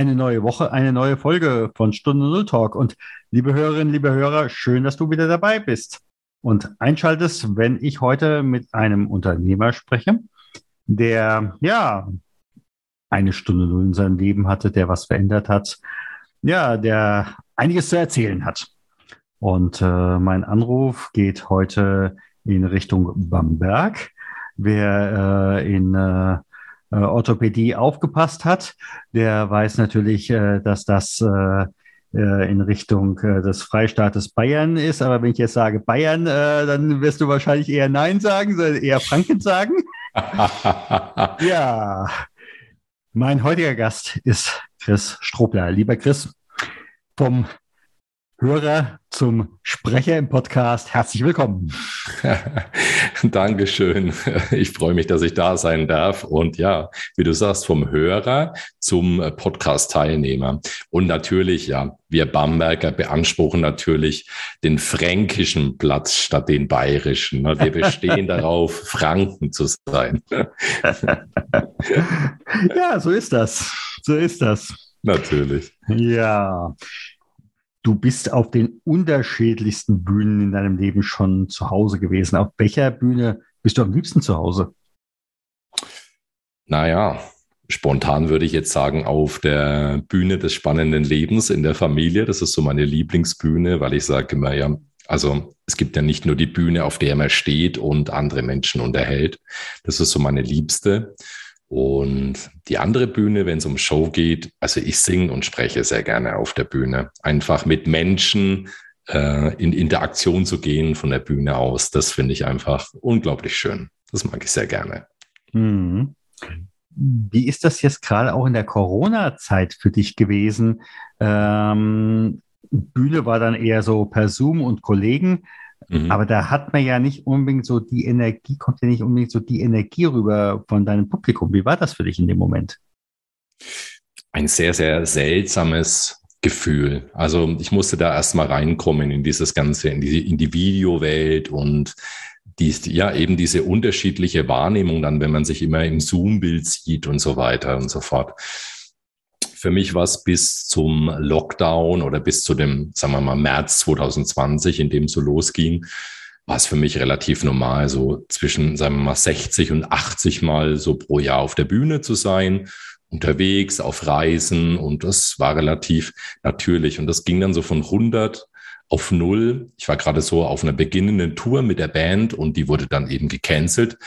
Eine neue Woche, eine neue Folge von Stunde Null Talk. Und liebe Hörerinnen, liebe Hörer, schön, dass du wieder dabei bist und einschaltest, wenn ich heute mit einem Unternehmer spreche, der ja eine Stunde Null in seinem Leben hatte, der was verändert hat, ja, der einiges zu erzählen hat. Und äh, mein Anruf geht heute in Richtung Bamberg. Wer äh, in äh, äh, Orthopädie aufgepasst hat, der weiß natürlich, äh, dass das äh, äh, in Richtung äh, des Freistaates Bayern ist. Aber wenn ich jetzt sage Bayern, äh, dann wirst du wahrscheinlich eher Nein sagen, sondern eher Franken sagen. ja, mein heutiger Gast ist Chris Strobler. Lieber Chris, vom Hörer zum Sprecher im Podcast. Herzlich willkommen. Dankeschön. Ich freue mich, dass ich da sein darf. Und ja, wie du sagst, vom Hörer zum Podcast-Teilnehmer. Und natürlich, ja, wir Bamberger beanspruchen natürlich den fränkischen Platz statt den bayerischen. Wir bestehen darauf, Franken zu sein. Ja, so ist das. So ist das. Natürlich. Ja. Du bist auf den unterschiedlichsten Bühnen in deinem Leben schon zu Hause gewesen. Auf welcher Bühne bist du am liebsten zu Hause? Naja, spontan würde ich jetzt sagen, auf der Bühne des spannenden Lebens in der Familie. Das ist so meine Lieblingsbühne, weil ich sage immer, ja, also es gibt ja nicht nur die Bühne, auf der man steht und andere Menschen unterhält. Das ist so meine Liebste. Und die andere Bühne, wenn es um Show geht, also ich singe und spreche sehr gerne auf der Bühne. Einfach mit Menschen äh, in Interaktion zu gehen von der Bühne aus, das finde ich einfach unglaublich schön. Das mag ich sehr gerne. Mhm. Wie ist das jetzt gerade auch in der Corona-Zeit für dich gewesen? Ähm, Bühne war dann eher so per Zoom und Kollegen. Mhm. Aber da hat man ja nicht unbedingt so die Energie, kommt ja nicht unbedingt so die Energie rüber von deinem Publikum. Wie war das für dich in dem Moment? Ein sehr, sehr seltsames Gefühl. Also ich musste da erstmal reinkommen in dieses Ganze, in die, in die Videowelt und die, ja, eben diese unterschiedliche Wahrnehmung dann, wenn man sich immer im Zoom-Bild sieht und so weiter und so fort für mich war es bis zum Lockdown oder bis zu dem, sagen wir mal, März 2020, in dem es so losging, war es für mich relativ normal, so zwischen, sagen wir mal, 60 und 80 Mal so pro Jahr auf der Bühne zu sein, unterwegs, auf Reisen und das war relativ natürlich. Und das ging dann so von 100 auf null. Ich war gerade so auf einer beginnenden Tour mit der Band und die wurde dann eben gecancelt.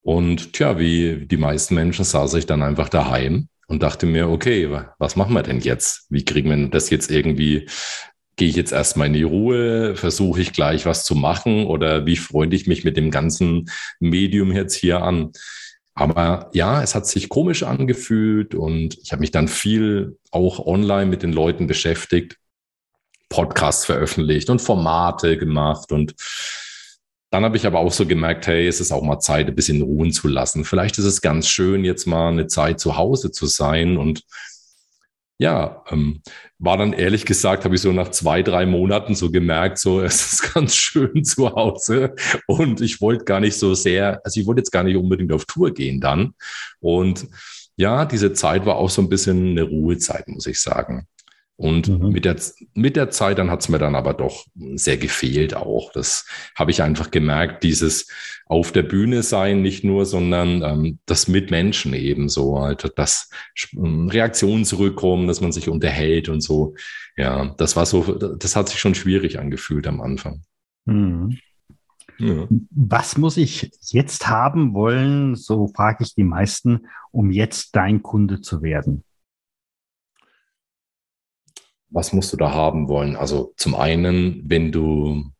Und tja, wie die meisten Menschen saß ich dann einfach daheim und dachte mir, okay, was machen wir denn jetzt? Wie kriegen wir das jetzt irgendwie? Gehe ich jetzt erstmal in die Ruhe? Versuche ich gleich was zu machen? Oder wie freunde ich mich mit dem ganzen Medium jetzt hier an? Aber ja, es hat sich komisch angefühlt und ich habe mich dann viel auch online mit den Leuten beschäftigt, Podcasts veröffentlicht und Formate gemacht und dann habe ich aber auch so gemerkt, hey, es ist auch mal Zeit, ein bisschen ruhen zu lassen. Vielleicht ist es ganz schön, jetzt mal eine Zeit zu Hause zu sein. Und ja, ähm, war dann ehrlich gesagt, habe ich so nach zwei, drei Monaten so gemerkt, so es ist ganz schön zu Hause. Und ich wollte gar nicht so sehr, also ich wollte jetzt gar nicht unbedingt auf Tour gehen dann. Und ja, diese Zeit war auch so ein bisschen eine Ruhezeit, muss ich sagen. Und mhm. mit, der, mit der Zeit, dann hat es mir dann aber doch sehr gefehlt auch. Das habe ich einfach gemerkt, dieses auf der Bühne sein nicht nur, sondern ähm, das mit Menschen eben so, halt, dass ähm, Reaktionen zurückkommen, dass man sich unterhält und so. Ja, das war so, das hat sich schon schwierig angefühlt am Anfang. Mhm. Ja. Was muss ich jetzt haben wollen, so frage ich die meisten, um jetzt dein Kunde zu werden? Was musst du da haben wollen? Also zum einen, wenn du,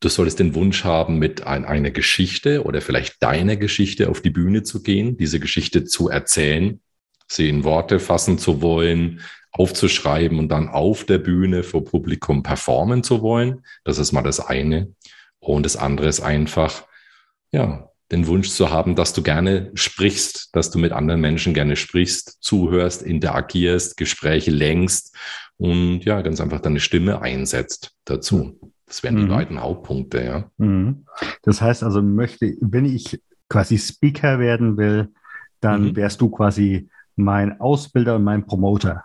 du solltest den Wunsch haben, mit ein, einer Geschichte oder vielleicht deiner Geschichte auf die Bühne zu gehen, diese Geschichte zu erzählen, sie in Worte fassen zu wollen, aufzuschreiben und dann auf der Bühne vor Publikum performen zu wollen. Das ist mal das eine. Und das andere ist einfach, ja, den Wunsch zu haben, dass du gerne sprichst, dass du mit anderen Menschen gerne sprichst, zuhörst, interagierst, Gespräche lenkst und ja, ganz einfach deine Stimme einsetzt dazu. Das wären die mhm. beiden Hauptpunkte, ja. Mhm. Das heißt also, möchte, wenn ich quasi Speaker werden will, dann mhm. wärst du quasi mein Ausbilder und mein Promoter.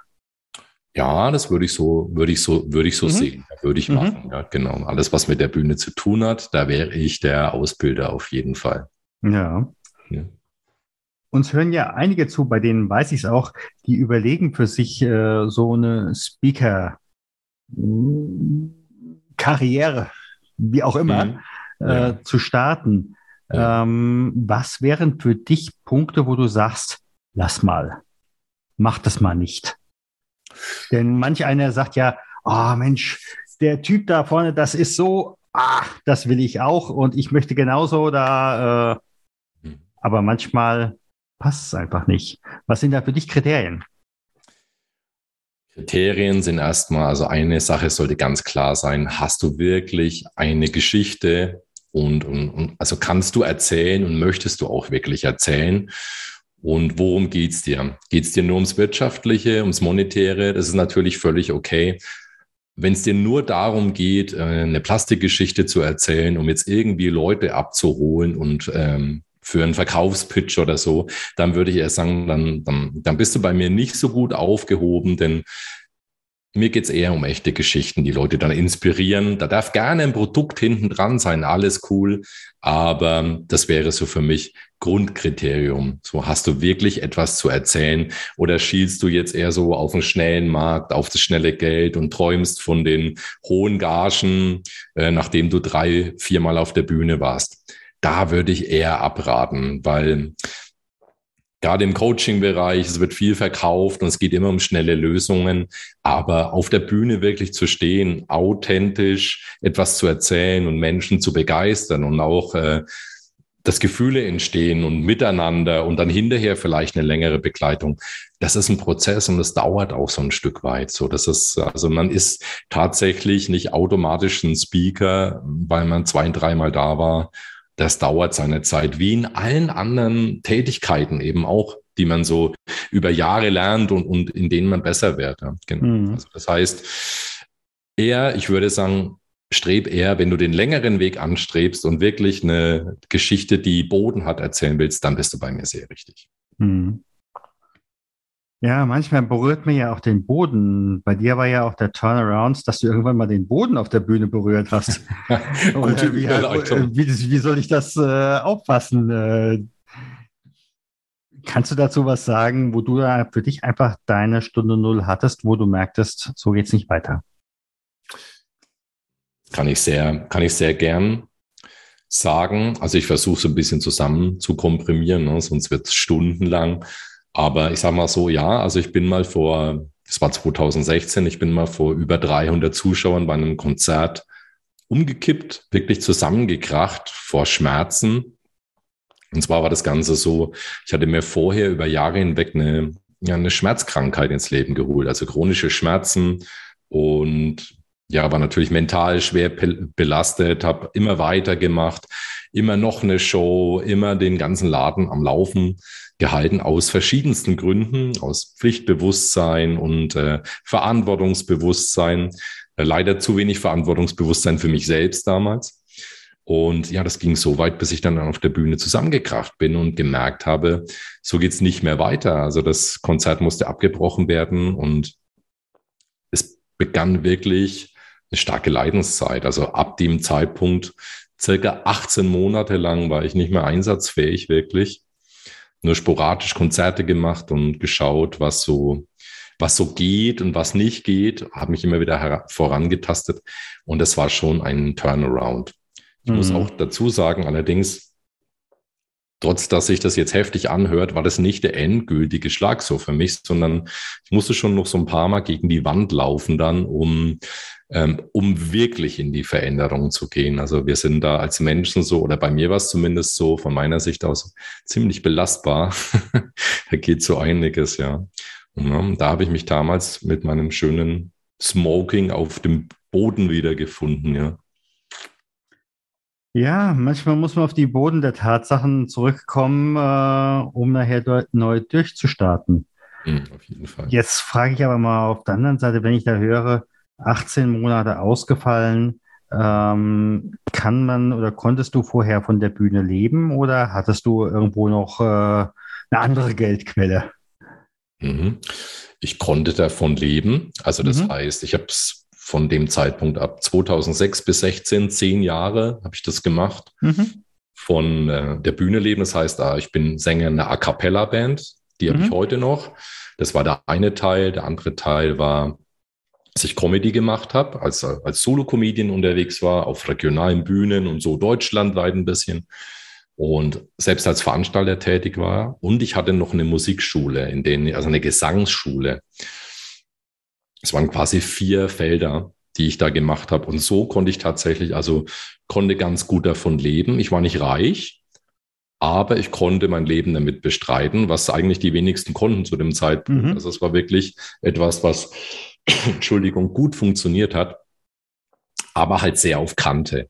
Ja, das würde ich so, würde ich so, würde ich so mhm. sehen. Würde ich mhm. machen. Ja, genau. Alles, was mit der Bühne zu tun hat, da wäre ich der Ausbilder auf jeden Fall. Ja. ja. Uns hören ja einige zu, bei denen weiß ich es auch, die überlegen für sich äh, so eine Speaker-Karriere, wie auch immer, mhm. ja. äh, zu starten. Ja. Ähm, was wären für dich Punkte, wo du sagst, lass mal, mach das mal nicht? Denn manch einer sagt ja, oh Mensch, der Typ da vorne, das ist so, ah, das will ich auch und ich möchte genauso da, äh. Aber manchmal passt es einfach nicht. Was sind da für dich Kriterien? Kriterien sind erstmal, also eine Sache sollte ganz klar sein, hast du wirklich eine Geschichte und, und, und also kannst du erzählen und möchtest du auch wirklich erzählen? Und worum geht's dir? Geht's dir nur ums Wirtschaftliche, ums Monetäre? Das ist natürlich völlig okay. Wenn es dir nur darum geht, äh, eine Plastikgeschichte zu erzählen, um jetzt irgendwie Leute abzuholen und ähm, für einen Verkaufspitch oder so, dann würde ich eher sagen, dann, dann, dann bist du bei mir nicht so gut aufgehoben, denn mir geht's eher um echte Geschichten, die Leute dann inspirieren. Da darf gerne ein Produkt hinten dran sein, alles cool. Aber das wäre so für mich Grundkriterium. So hast du wirklich etwas zu erzählen oder schielst du jetzt eher so auf den schnellen Markt, auf das schnelle Geld und träumst von den hohen Gagen, äh, nachdem du drei, viermal auf der Bühne warst. Da würde ich eher abraten, weil gerade im Coaching-Bereich, es wird viel verkauft und es geht immer um schnelle Lösungen. Aber auf der Bühne wirklich zu stehen, authentisch etwas zu erzählen und Menschen zu begeistern und auch äh, dass Gefühle entstehen und miteinander und dann hinterher vielleicht eine längere Begleitung. Das ist ein Prozess und das dauert auch so ein Stück weit. So, das ist, also man ist tatsächlich nicht automatisch ein Speaker, weil man zwei, dreimal da war das dauert seine Zeit, wie in allen anderen Tätigkeiten eben auch, die man so über Jahre lernt und, und in denen man besser wird. Ja. Genau. Mhm. Also das heißt, eher, ich würde sagen, streb eher, wenn du den längeren Weg anstrebst und wirklich eine Geschichte, die Boden hat, erzählen willst, dann bist du bei mir sehr richtig. Mhm. Ja, manchmal berührt man ja auch den Boden. Bei dir war ja auch der Turnaround, dass du irgendwann mal den Boden auf der Bühne berührt hast. Gute wie, wie, wie, soll ich das äh, auffassen? Äh, kannst du dazu was sagen, wo du da für dich einfach deine Stunde Null hattest, wo du merktest, so geht's nicht weiter? Kann ich sehr, kann ich sehr gern sagen. Also ich versuche so ein bisschen zusammen zu komprimieren, ne? sonst wird es stundenlang. Aber ich sage mal so, ja, also ich bin mal vor, das war 2016, ich bin mal vor über 300 Zuschauern bei einem Konzert umgekippt, wirklich zusammengekracht vor Schmerzen. Und zwar war das Ganze so, ich hatte mir vorher über Jahre hinweg eine, eine Schmerzkrankheit ins Leben geholt, also chronische Schmerzen und ja, war natürlich mental schwer belastet, habe immer weitergemacht, immer noch eine Show, immer den ganzen Laden am Laufen gehalten aus verschiedensten Gründen, aus Pflichtbewusstsein und äh, Verantwortungsbewusstsein. Äh, leider zu wenig Verantwortungsbewusstsein für mich selbst damals. Und ja, das ging so weit, bis ich dann auf der Bühne zusammengekracht bin und gemerkt habe, so geht's nicht mehr weiter. Also das Konzert musste abgebrochen werden und es begann wirklich eine starke Leidenszeit. Also ab dem Zeitpunkt, circa 18 Monate lang war ich nicht mehr einsatzfähig wirklich nur sporadisch Konzerte gemacht und geschaut, was so, was so geht und was nicht geht, habe mich immer wieder vorangetastet und das war schon ein Turnaround. Ich mhm. muss auch dazu sagen, allerdings, trotz dass sich das jetzt heftig anhört, war das nicht der endgültige Schlag so für mich, sondern ich musste schon noch so ein paar Mal gegen die Wand laufen dann, um ähm, um wirklich in die Veränderung zu gehen. Also wir sind da als Menschen so, oder bei mir war es zumindest so, von meiner Sicht aus ziemlich belastbar. da geht so einiges, ja. Ja, da habe ich mich damals mit meinem schönen Smoking auf dem Boden wiedergefunden, ja. Ja, manchmal muss man auf die Boden der Tatsachen zurückkommen, äh, um nachher neu durchzustarten. Mhm, auf jeden Fall. Jetzt frage ich aber mal auf der anderen Seite, wenn ich da höre, 18 Monate ausgefallen, ähm, kann man oder konntest du vorher von der Bühne leben oder hattest du irgendwo noch äh, eine andere Geldquelle? Mhm. Ich konnte davon leben. Also das mhm. heißt, ich habe es von dem Zeitpunkt ab 2006 bis 16, zehn Jahre habe ich das gemacht. Mhm. Von äh, der Bühne leben. Das heißt, ah, ich bin Sänger in einer A Cappella Band. Die habe ich mhm. heute noch. Das war der eine Teil. Der andere Teil war dass ich Comedy gemacht habe, als, als Solo-Comedian unterwegs war, auf regionalen Bühnen und so deutschlandweit ein bisschen. Und selbst als Veranstalter tätig war. Und ich hatte noch eine Musikschule, in denen, also eine Gesangsschule. Es waren quasi vier Felder, die ich da gemacht habe. Und so konnte ich tatsächlich, also konnte ganz gut davon leben. Ich war nicht reich, aber ich konnte mein Leben damit bestreiten, was eigentlich die wenigsten konnten zu dem Zeitpunkt. Mhm. Also es war wirklich etwas, was Entschuldigung, gut funktioniert hat, aber halt sehr auf Kante,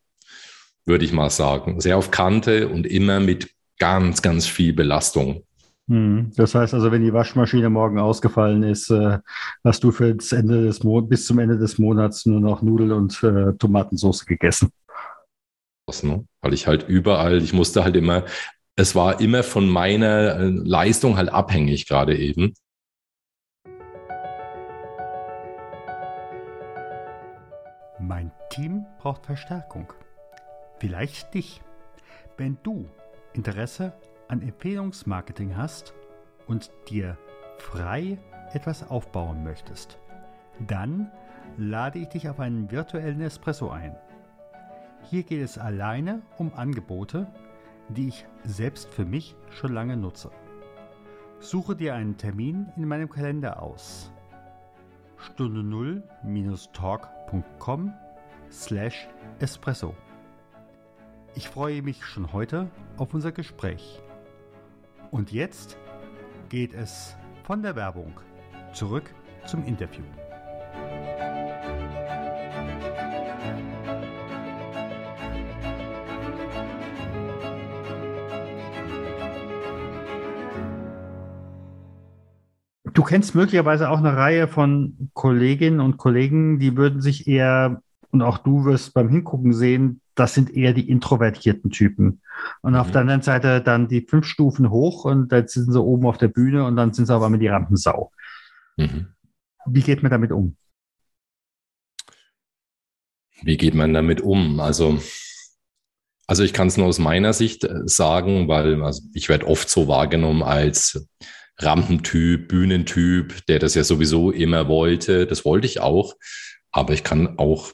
würde ich mal sagen. Sehr auf Kante und immer mit ganz, ganz viel Belastung. Hm, das heißt also, wenn die Waschmaschine morgen ausgefallen ist, äh, hast du für das Ende des Mo bis zum Ende des Monats nur noch Nudeln und äh, Tomatensauce gegessen. Ne? Weil ich halt überall, ich musste halt immer, es war immer von meiner äh, Leistung halt abhängig gerade eben. Mein Team braucht Verstärkung. Vielleicht dich. Wenn du Interesse an Empfehlungsmarketing hast und dir frei etwas aufbauen möchtest, dann lade ich dich auf einen virtuellen Espresso ein. Hier geht es alleine um Angebote, die ich selbst für mich schon lange nutze. Suche dir einen Termin in meinem Kalender aus. Stunde 0-talk.com slash espresso. Ich freue mich schon heute auf unser Gespräch. Und jetzt geht es von der Werbung zurück zum Interview. Du kennst möglicherweise auch eine Reihe von Kolleginnen und Kollegen, die würden sich eher, und auch du wirst beim Hingucken sehen, das sind eher die introvertierten Typen. Und mhm. auf der anderen Seite dann die fünf Stufen hoch und dann sind sie oben auf der Bühne und dann sind sie auf einmal die Rampensau. Mhm. Wie geht man damit um? Wie geht man damit um? Also, also ich kann es nur aus meiner Sicht sagen, weil also ich werde oft so wahrgenommen als Rampentyp, Bühnentyp, der das ja sowieso immer wollte. Das wollte ich auch. Aber ich kann auch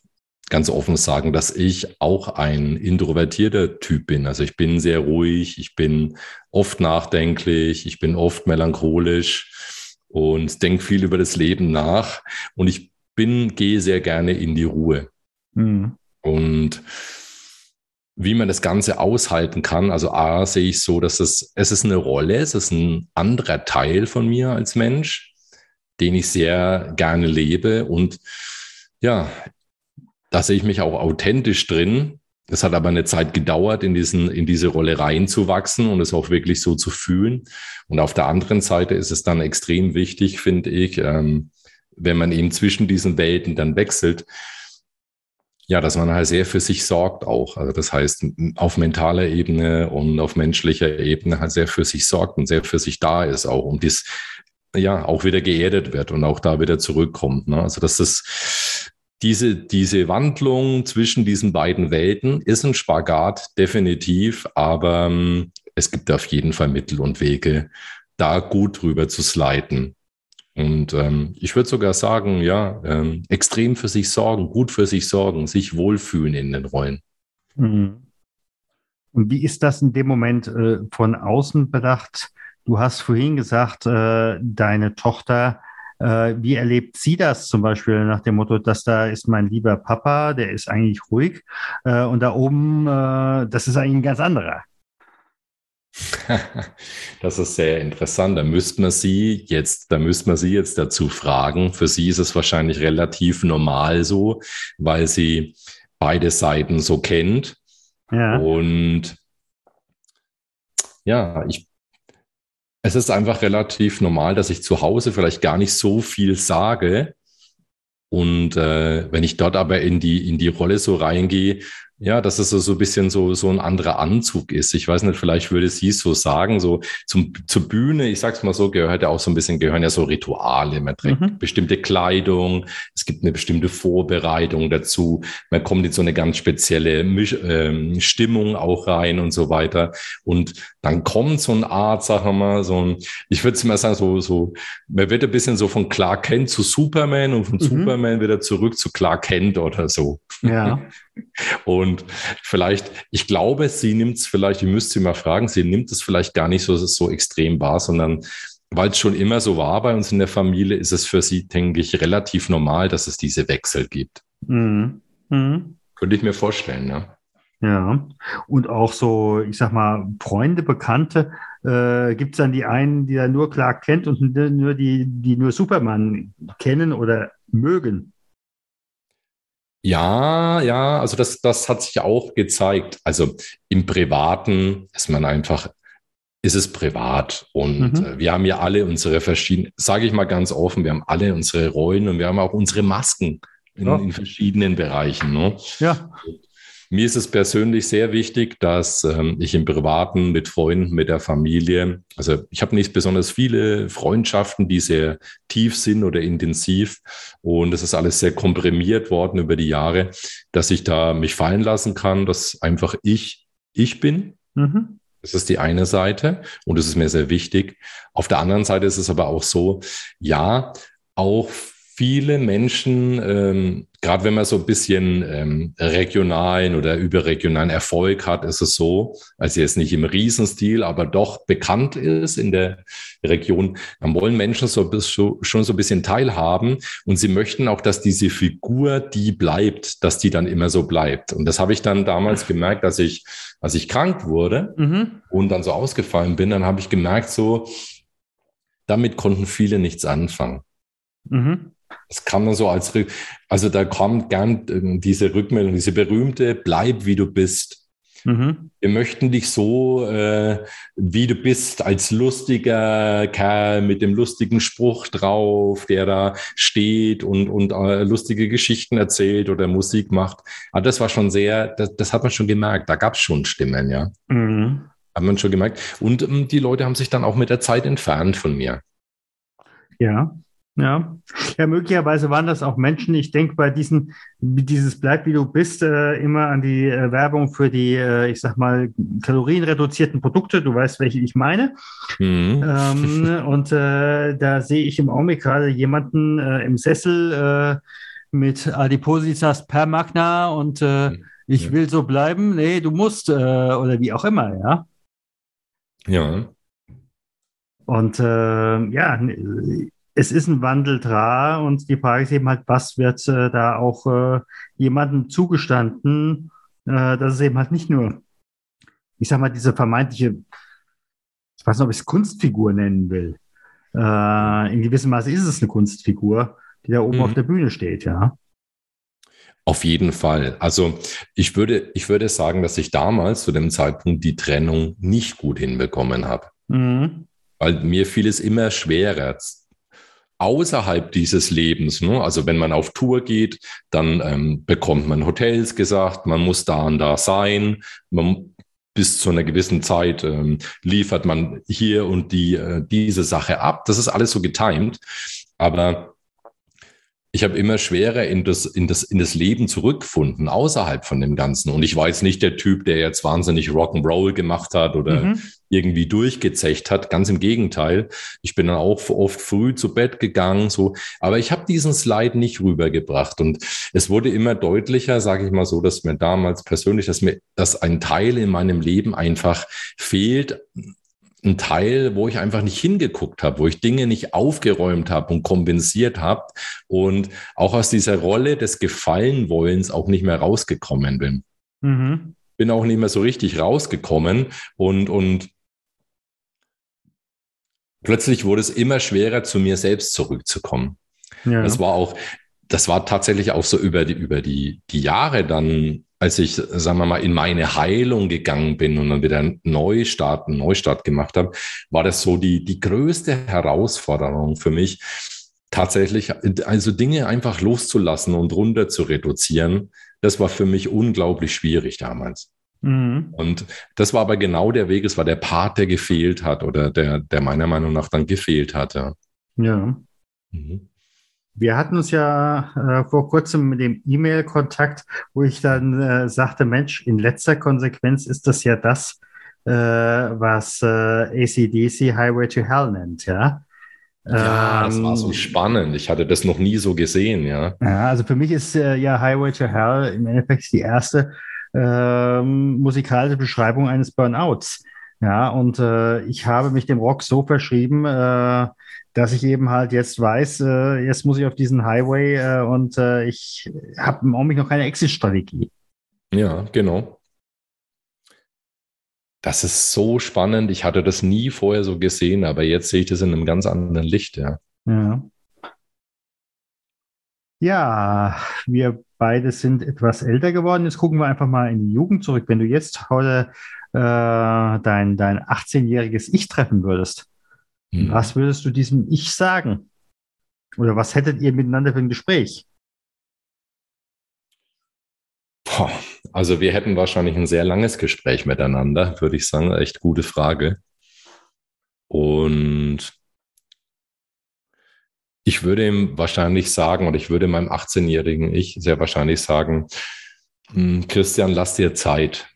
ganz offen sagen, dass ich auch ein introvertierter Typ bin. Also ich bin sehr ruhig, ich bin oft nachdenklich, ich bin oft melancholisch und denke viel über das Leben nach. Und ich bin, gehe sehr gerne in die Ruhe. Mhm. Und wie man das Ganze aushalten kann. Also A, sehe ich so, dass es, es ist eine Rolle, es ist ein anderer Teil von mir als Mensch, den ich sehr gerne lebe. Und ja, da sehe ich mich auch authentisch drin. Es hat aber eine Zeit gedauert, in, diesen, in diese Rolle reinzuwachsen und es auch wirklich so zu fühlen. Und auf der anderen Seite ist es dann extrem wichtig, finde ich, ähm, wenn man eben zwischen diesen Welten dann wechselt, ja, dass man halt sehr für sich sorgt auch. Also das heißt, auf mentaler Ebene und auf menschlicher Ebene halt sehr für sich sorgt und sehr für sich da ist auch und dies ja auch wieder geerdet wird und auch da wieder zurückkommt. Ne? Also das diese, diese Wandlung zwischen diesen beiden Welten ist ein Spagat, definitiv, aber ähm, es gibt auf jeden Fall Mittel und Wege, da gut drüber zu sliden. Und ähm, ich würde sogar sagen, ja, ähm, extrem für sich sorgen, gut für sich sorgen, sich wohlfühlen in den Rollen. Mhm. Und wie ist das in dem Moment äh, von außen bedacht? Du hast vorhin gesagt, äh, deine Tochter, äh, wie erlebt sie das zum Beispiel nach dem Motto, dass da ist mein lieber Papa, der ist eigentlich ruhig äh, und da oben, äh, das ist eigentlich ein ganz anderer. Das ist sehr interessant. Da müsste man sie jetzt, da müsste man sie jetzt dazu fragen. Für sie ist es wahrscheinlich relativ normal so, weil sie beide Seiten so kennt. Ja. Und ja, ich, es ist einfach relativ normal, dass ich zu Hause vielleicht gar nicht so viel sage. Und äh, wenn ich dort aber in die, in die Rolle so reingehe, ja, dass es so, so ein bisschen so, so ein anderer Anzug ist. Ich weiß nicht, vielleicht würde sie es so sagen, so zum, zur Bühne, ich sag's mal so, gehört ja auch so ein bisschen, gehören ja so Rituale. Man trägt mhm. bestimmte Kleidung, es gibt eine bestimmte Vorbereitung dazu, man kommt in so eine ganz spezielle Misch, ähm, Stimmung auch rein und so weiter. Und dann kommt so eine Art, sagen wir mal, so ein, ich würde mal sagen, so, so, man wird ein bisschen so von Clark Kent zu Superman und von mhm. Superman wieder zurück zu Clark Kent oder so. Ja. Und vielleicht, ich glaube, sie nimmt es vielleicht, ich müsste sie mal fragen, sie nimmt es vielleicht gar nicht so, so extrem wahr, sondern weil es schon immer so war bei uns in der Familie, ist es für sie, denke ich, relativ normal, dass es diese Wechsel gibt. Mhm. Mhm. Könnte ich mir vorstellen, ja. Ja, und auch so, ich sag mal, Freunde, Bekannte, äh, gibt es dann die einen, die da nur Clark kennt und nur die, die nur Superman kennen oder mögen? Ja, ja, also das, das hat sich auch gezeigt. Also im Privaten ist man einfach, ist es privat. Und mhm. Äh, wir haben ja alle unsere verschiedenen, sage ich mal ganz offen, wir haben alle unsere Rollen und wir haben auch unsere Masken in, ja. in verschiedenen Bereichen. Ne? Ja. Mir ist es persönlich sehr wichtig, dass ähm, ich im Privaten mit Freunden, mit der Familie, also ich habe nicht besonders viele Freundschaften, die sehr tief sind oder intensiv und es ist alles sehr komprimiert worden über die Jahre, dass ich da mich fallen lassen kann, dass einfach ich ich bin. Mhm. Das ist die eine Seite und das ist mir sehr wichtig. Auf der anderen Seite ist es aber auch so, ja, auch viele Menschen, ähm, gerade wenn man so ein bisschen ähm, regionalen oder überregionalen Erfolg hat, ist es so, also jetzt nicht im Riesenstil, aber doch bekannt ist in der Region, dann wollen Menschen so, so schon so ein bisschen teilhaben und sie möchten auch, dass diese Figur, die bleibt, dass die dann immer so bleibt. Und das habe ich dann damals gemerkt, dass ich, als ich krank wurde mhm. und dann so ausgefallen bin, dann habe ich gemerkt, so, damit konnten viele nichts anfangen. Mhm. Das kann man so als, also da kommt gern ähm, diese Rückmeldung, diese berühmte, bleib wie du bist. Mhm. Wir möchten dich so, äh, wie du bist, als lustiger Kerl mit dem lustigen Spruch drauf, der da steht und, und äh, lustige Geschichten erzählt oder Musik macht. Aber das war schon sehr, das, das hat man schon gemerkt. Da gab es schon Stimmen, ja. Mhm. Hat man schon gemerkt. Und ähm, die Leute haben sich dann auch mit der Zeit entfernt von mir. Ja. Ja. ja, möglicherweise waren das auch Menschen. Ich denke bei diesen, dieses Bleib wie du bist, äh, immer an die äh, Werbung für die, äh, ich sag mal, kalorienreduzierten Produkte. Du weißt, welche ich meine. Mhm. Ähm, und äh, da sehe ich im Augenblick gerade jemanden äh, im Sessel äh, mit Adipositas per Magna und mhm. ich ja. will so bleiben. Nee, du musst oder wie auch immer, ja. Ja. Und ja, es ist ein Wandel da und die Frage ist eben halt, was wird äh, da auch äh, jemandem zugestanden, äh, dass es eben halt nicht nur, ich sag mal, diese vermeintliche, ich weiß nicht, ob ich es Kunstfigur nennen will. Äh, in gewissem Maße ist es eine Kunstfigur, die da oben mhm. auf der Bühne steht, ja. Auf jeden Fall. Also ich würde, ich würde sagen, dass ich damals zu dem Zeitpunkt die Trennung nicht gut hinbekommen habe. Mhm. Weil mir fiel es immer schwerer, außerhalb dieses Lebens. Ne? Also wenn man auf Tour geht, dann ähm, bekommt man Hotels gesagt, man muss da und da sein. Man, bis zu einer gewissen Zeit ähm, liefert man hier und die, äh, diese Sache ab. Das ist alles so getimt. Aber ich habe immer schwerer in das, in, das, in das Leben zurückgefunden, außerhalb von dem Ganzen. Und ich war jetzt nicht der Typ, der jetzt wahnsinnig Rock'n'Roll gemacht hat oder mhm. irgendwie durchgezecht hat. Ganz im Gegenteil. Ich bin dann auch oft früh zu Bett gegangen, so. Aber ich habe diesen Slide nicht rübergebracht. Und es wurde immer deutlicher, sage ich mal so, dass mir damals persönlich, dass mir, dass ein Teil in meinem Leben einfach fehlt, ein Teil, wo ich einfach nicht hingeguckt habe, wo ich Dinge nicht aufgeräumt habe und kompensiert habe und auch aus dieser Rolle des Gefallenwollens auch nicht mehr rausgekommen bin. Mhm. Bin auch nicht mehr so richtig rausgekommen und, und plötzlich wurde es immer schwerer, zu mir selbst zurückzukommen. Ja. Das war auch, das war tatsächlich auch so über die, über die, die Jahre dann als ich, sagen wir mal, in meine Heilung gegangen bin und dann wieder einen Neustart, einen Neustart gemacht habe, war das so die, die größte Herausforderung für mich, tatsächlich, also Dinge einfach loszulassen und runter zu reduzieren. Das war für mich unglaublich schwierig damals. Mhm. Und das war aber genau der Weg, es war der Part, der gefehlt hat oder der, der meiner Meinung nach dann gefehlt hatte. Ja. Mhm. Wir hatten uns ja äh, vor kurzem mit dem E-Mail-Kontakt, wo ich dann äh, sagte, Mensch, in letzter Konsequenz ist das ja das, äh, was äh, ACDC Highway to Hell nennt, ja. Ja, das war so ähm, spannend. Ich hatte das noch nie so gesehen, ja. Ja, also für mich ist äh, ja Highway to Hell im Endeffekt die erste ähm, musikalische Beschreibung eines Burnouts. Ja, und äh, ich habe mich dem Rock so verschrieben, äh, dass ich eben halt jetzt weiß, äh, jetzt muss ich auf diesen Highway äh, und äh, ich habe im Augenblick noch keine Exit-Strategie. Ja, genau. Das ist so spannend. Ich hatte das nie vorher so gesehen, aber jetzt sehe ich das in einem ganz anderen Licht, ja. Ja. Ja, wir beide sind etwas älter geworden. Jetzt gucken wir einfach mal in die Jugend zurück. Wenn du jetzt heute äh, dein, dein 18-jähriges Ich treffen würdest, hm. Was würdest du diesem Ich sagen? Oder was hättet ihr miteinander für ein Gespräch? Boah, also wir hätten wahrscheinlich ein sehr langes Gespräch miteinander, würde ich sagen. Echt gute Frage. Und ich würde ihm wahrscheinlich sagen, oder ich würde meinem 18-jährigen Ich sehr wahrscheinlich sagen, hm, Christian, lass dir Zeit.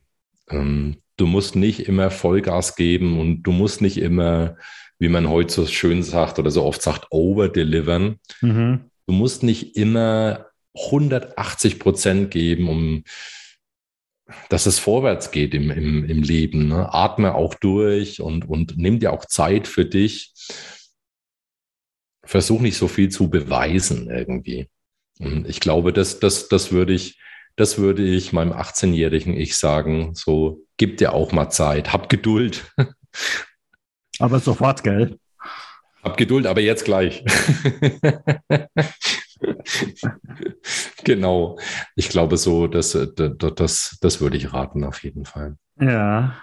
Ähm, du musst nicht immer Vollgas geben und du musst nicht immer wie man heute so schön sagt oder so oft sagt, overdelivern. Mhm. Du musst nicht immer 180 Prozent geben, um dass es vorwärts geht im, im, im Leben. Ne? Atme auch durch und, und nimm dir auch Zeit für dich. Versuch nicht so viel zu beweisen irgendwie. Und ich glaube, das, das, das würde ich, das würde ich meinem 18-jährigen Ich sagen. So, gib dir auch mal Zeit, hab Geduld. Aber sofort, gell? Hab Geduld, aber jetzt gleich. genau. Ich glaube so, dass, das, das, das würde ich raten, auf jeden Fall. Ja.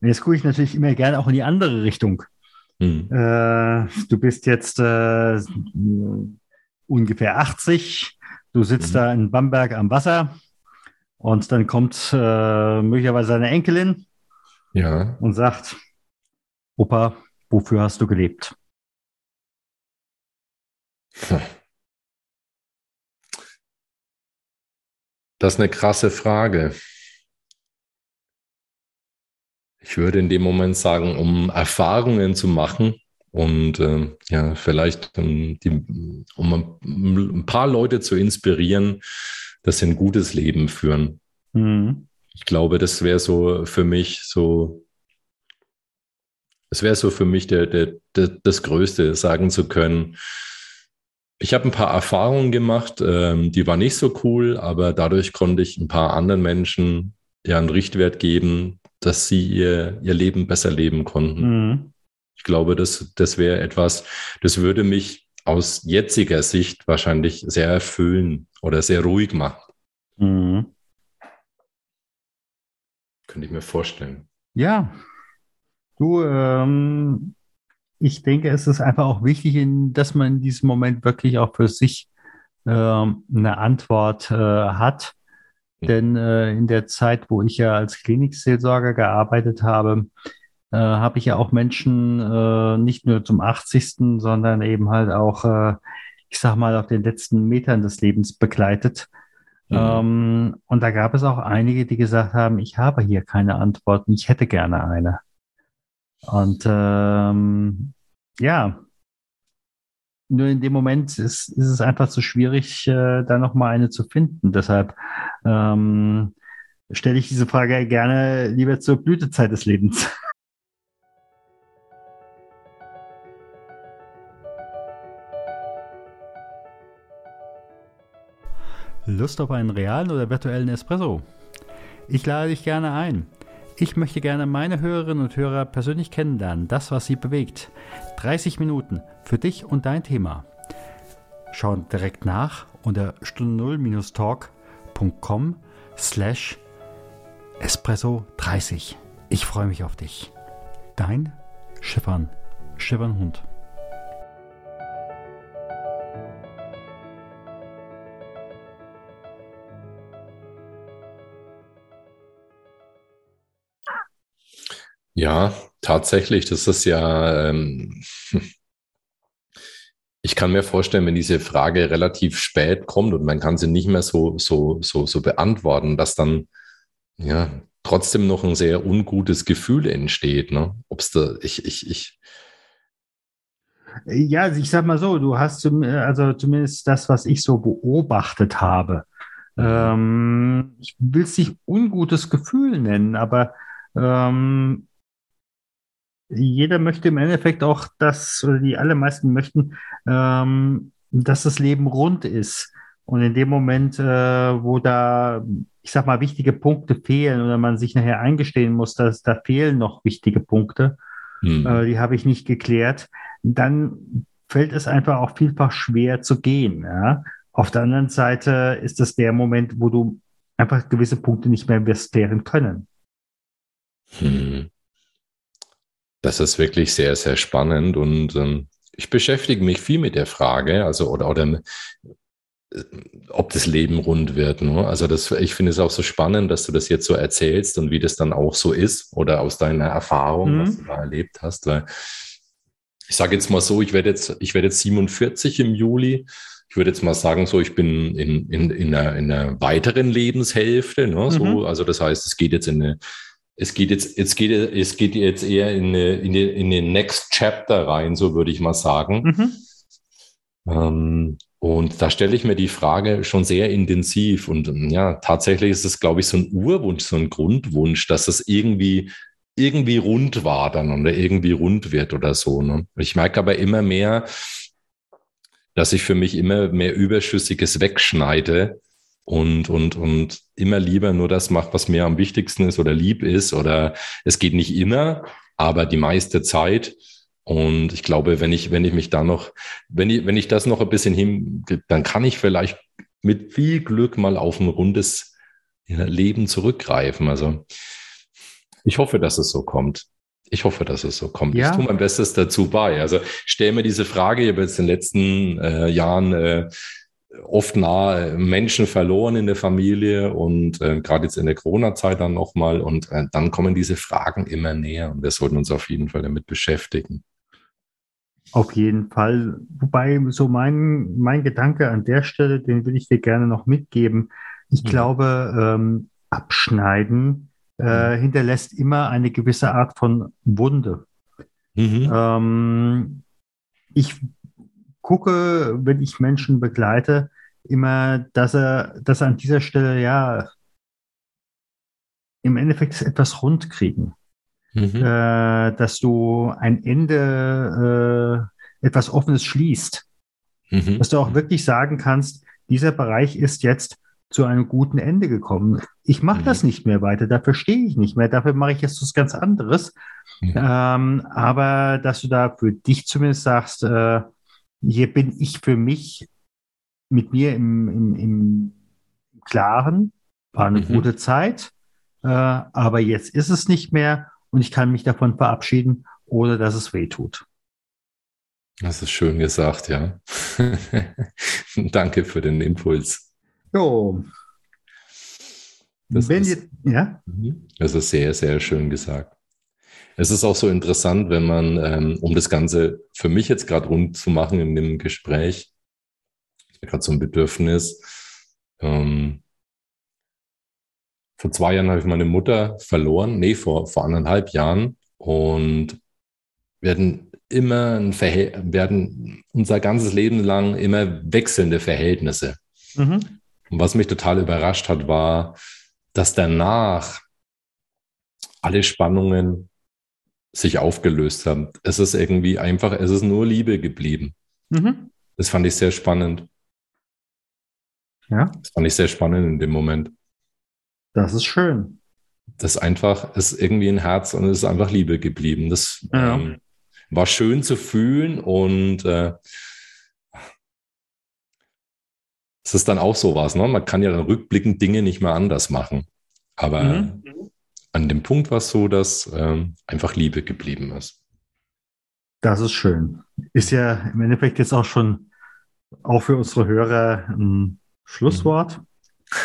Und jetzt gucke ich natürlich immer gerne auch in die andere Richtung. Hm. Äh, du bist jetzt äh, ungefähr 80. Du sitzt hm. da in Bamberg am Wasser und dann kommt äh, möglicherweise eine Enkelin ja. und sagt, Opa, wofür hast du gelebt? Das ist eine krasse Frage. Ich würde in dem Moment sagen, um Erfahrungen zu machen und äh, ja, vielleicht um, die, um ein paar Leute zu inspirieren, dass sie ein gutes Leben führen. Mhm. Ich glaube, das wäre so für mich so es wäre so für mich der, der, der, das Größte, sagen zu können. Ich habe ein paar Erfahrungen gemacht, ähm, die waren nicht so cool, aber dadurch konnte ich ein paar anderen Menschen ja einen Richtwert geben, dass sie ihr, ihr Leben besser leben konnten. Mhm. Ich glaube, das, das wäre etwas, das würde mich aus jetziger Sicht wahrscheinlich sehr erfüllen oder sehr ruhig machen. Mhm. Könnte ich mir vorstellen. Ja, Du, ähm, ich denke, es ist einfach auch wichtig, in, dass man in diesem Moment wirklich auch für sich ähm, eine Antwort äh, hat. Denn äh, in der Zeit, wo ich ja als Klinikseelsorger gearbeitet habe, äh, habe ich ja auch Menschen äh, nicht nur zum 80., sondern eben halt auch, äh, ich sag mal, auf den letzten Metern des Lebens begleitet. Mhm. Ähm, und da gab es auch einige, die gesagt haben, ich habe hier keine Antworten, ich hätte gerne eine. Und ähm, ja, nur in dem Moment ist, ist es einfach zu schwierig, äh, da nochmal eine zu finden. Deshalb ähm, stelle ich diese Frage gerne lieber zur Blütezeit des Lebens. Lust auf einen realen oder virtuellen Espresso? Ich lade dich gerne ein. Ich möchte gerne meine Hörerinnen und Hörer persönlich kennenlernen, das, was sie bewegt. 30 Minuten für dich und dein Thema. Schau direkt nach unter stunde 0-talk.com slash espresso 30. Ich freue mich auf dich. Dein Schiffern, Schiffernhund. Ja, tatsächlich. Das ist ja, ähm, ich kann mir vorstellen, wenn diese Frage relativ spät kommt und man kann sie nicht mehr so, so, so, so beantworten, dass dann ja trotzdem noch ein sehr ungutes Gefühl entsteht. Ne? Ob es da, ich, ich, ich. Ja, also ich sag mal so, du hast zum, also zumindest das, was ich so beobachtet habe. Mhm. Ähm, ich will es nicht ungutes Gefühl nennen, aber ähm, jeder möchte im Endeffekt auch das, oder die allermeisten möchten, ähm, dass das Leben rund ist. Und in dem Moment, äh, wo da, ich sag mal, wichtige Punkte fehlen oder man sich nachher eingestehen muss, dass da fehlen noch wichtige Punkte, hm. äh, die habe ich nicht geklärt, dann fällt es einfach auch vielfach schwer zu gehen. Ja? Auf der anderen Seite ist das der Moment, wo du einfach gewisse Punkte nicht mehr klären können. Hm. Das ist wirklich sehr, sehr spannend und ähm, ich beschäftige mich viel mit der Frage, also oder, oder äh, ob das Leben rund wird. Ne? Also das, ich finde es auch so spannend, dass du das jetzt so erzählst und wie das dann auch so ist oder aus deiner Erfahrung, mhm. was du da erlebt hast. Weil ich sage jetzt mal so, ich werde jetzt, ich werde jetzt 47 im Juli. Ich würde jetzt mal sagen, so ich bin in, in, in, einer, in einer weiteren Lebenshälfte. Ne? So, mhm. Also das heißt, es geht jetzt in eine es geht jetzt, jetzt geht, es geht jetzt eher in, in, die, in den Next Chapter rein, so würde ich mal sagen. Mhm. Ähm, und da stelle ich mir die Frage schon sehr intensiv. Und ähm, ja, tatsächlich ist es, glaube ich, so ein Urwunsch, so ein Grundwunsch, dass es irgendwie, irgendwie rund war dann oder irgendwie rund wird oder so. Ne? Ich merke aber immer mehr, dass ich für mich immer mehr Überschüssiges wegschneide und, und, und immer lieber nur das macht, was mir am wichtigsten ist oder lieb ist. Oder es geht nicht immer, aber die meiste Zeit. Und ich glaube, wenn ich, wenn ich mich da noch, wenn ich, wenn ich das noch ein bisschen hin, dann kann ich vielleicht mit viel Glück mal auf ein rundes Leben zurückgreifen. Also ich hoffe, dass es so kommt. Ich hoffe, dass es so kommt. Ja. Ich tue mein Bestes dazu bei. Also stell mir diese Frage, ich habe jetzt in den letzten äh, Jahren äh, oft nahe Menschen verloren in der Familie und äh, gerade jetzt in der Corona-Zeit dann nochmal und äh, dann kommen diese Fragen immer näher und wir sollten uns auf jeden Fall damit beschäftigen. Auf jeden Fall. Wobei so mein, mein Gedanke an der Stelle, den will ich dir gerne noch mitgeben. Ich mhm. glaube, ähm, Abschneiden äh, mhm. hinterlässt immer eine gewisse Art von Wunde. Mhm. Ähm, ich gucke, wenn ich Menschen begleite, immer, dass er, dass er an dieser Stelle ja im Endeffekt etwas rund kriegen. Mhm. Äh, dass du ein Ende, äh, etwas Offenes schließt. Mhm. Dass du auch wirklich sagen kannst, dieser Bereich ist jetzt zu einem guten Ende gekommen. Ich mache mhm. das nicht mehr weiter, dafür stehe ich nicht mehr, dafür mache ich jetzt was ganz anderes. Mhm. Ähm, aber dass du da für dich zumindest sagst, äh, hier bin ich für mich mit mir im, im, im Klaren, war eine mhm. gute Zeit, äh, aber jetzt ist es nicht mehr und ich kann mich davon verabschieden, ohne dass es weh tut. Das ist schön gesagt, ja. Danke für den Impuls. Jo. Das Wenn ist, ihr, ja? Mhm. Das ist sehr, sehr schön gesagt. Es ist auch so interessant, wenn man, ähm, um das Ganze für mich jetzt gerade rund zu machen in dem Gespräch, gerade so ein Bedürfnis. Ähm, vor zwei Jahren habe ich meine Mutter verloren, nee, vor, vor anderthalb Jahren und werden immer ein werden unser ganzes Leben lang immer wechselnde Verhältnisse. Mhm. Und was mich total überrascht hat, war, dass danach alle Spannungen sich aufgelöst haben. Es ist irgendwie einfach, es ist nur Liebe geblieben. Mhm. Das fand ich sehr spannend. Ja. Das fand ich sehr spannend in dem Moment. Das ist schön. Das einfach ist irgendwie ein Herz und es ist einfach Liebe geblieben. Das ja. ähm, war schön zu fühlen und äh, das ist dann auch sowas. Ne? Man kann ja dann rückblickend Dinge nicht mehr anders machen. Aber mhm. An dem Punkt war es so, dass ähm, einfach Liebe geblieben ist. Das ist schön. Ist ja im Endeffekt jetzt auch schon auch für unsere Hörer ein Schlusswort.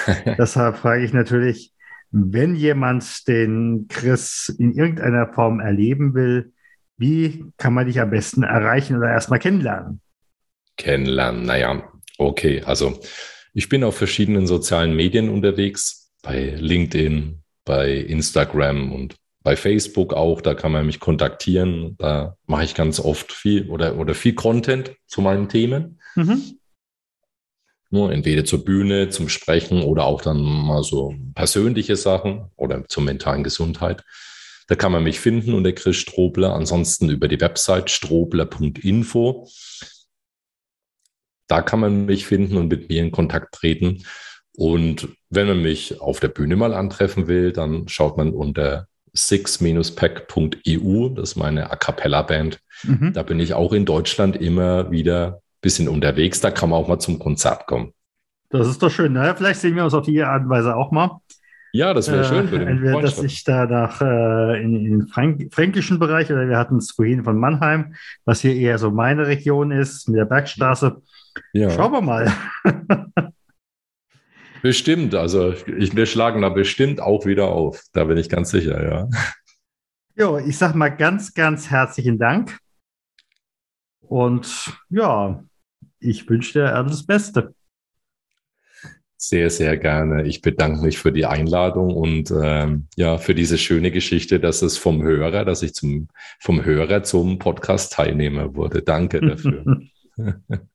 Mhm. Deshalb frage ich natürlich, wenn jemand den Chris in irgendeiner Form erleben will, wie kann man dich am besten erreichen oder erstmal kennenlernen? Kennenlernen, naja, okay. Also ich bin auf verschiedenen sozialen Medien unterwegs, bei LinkedIn, bei Instagram und bei Facebook auch. Da kann man mich kontaktieren. Da mache ich ganz oft viel oder, oder viel Content zu meinen Themen. Mhm. Nur entweder zur Bühne, zum Sprechen oder auch dann mal so persönliche Sachen oder zur mentalen Gesundheit. Da kann man mich finden unter Chris Strobler, ansonsten über die Website strobler.info. Da kann man mich finden und mit mir in Kontakt treten. Und wenn man mich auf der Bühne mal antreffen will, dann schaut man unter six-pack.eu, das ist meine A Cappella Band. Mhm. Da bin ich auch in Deutschland immer wieder ein bisschen unterwegs. Da kann man auch mal zum Konzert kommen. Das ist doch schön. Ne? Vielleicht sehen wir uns auf die Art und Weise auch mal. Ja, das wäre äh, schön. Für den entweder, dass ich da nach äh, in, in, den Frank fränkischen Bereich oder wir hatten es vorhin von Mannheim, was hier eher so meine Region ist, mit der Bergstraße. Ja. Schauen wir mal. bestimmt. Also ich, wir schlagen da bestimmt auch wieder auf. Da bin ich ganz sicher, ja. Jo, ich sag mal ganz, ganz herzlichen Dank. Und ja, ich wünsche dir alles Beste. Sehr, sehr gerne. Ich bedanke mich für die Einladung und ähm, ja, für diese schöne Geschichte, dass es vom Hörer, dass ich zum, vom Hörer zum Podcast-Teilnehmer wurde. Danke dafür.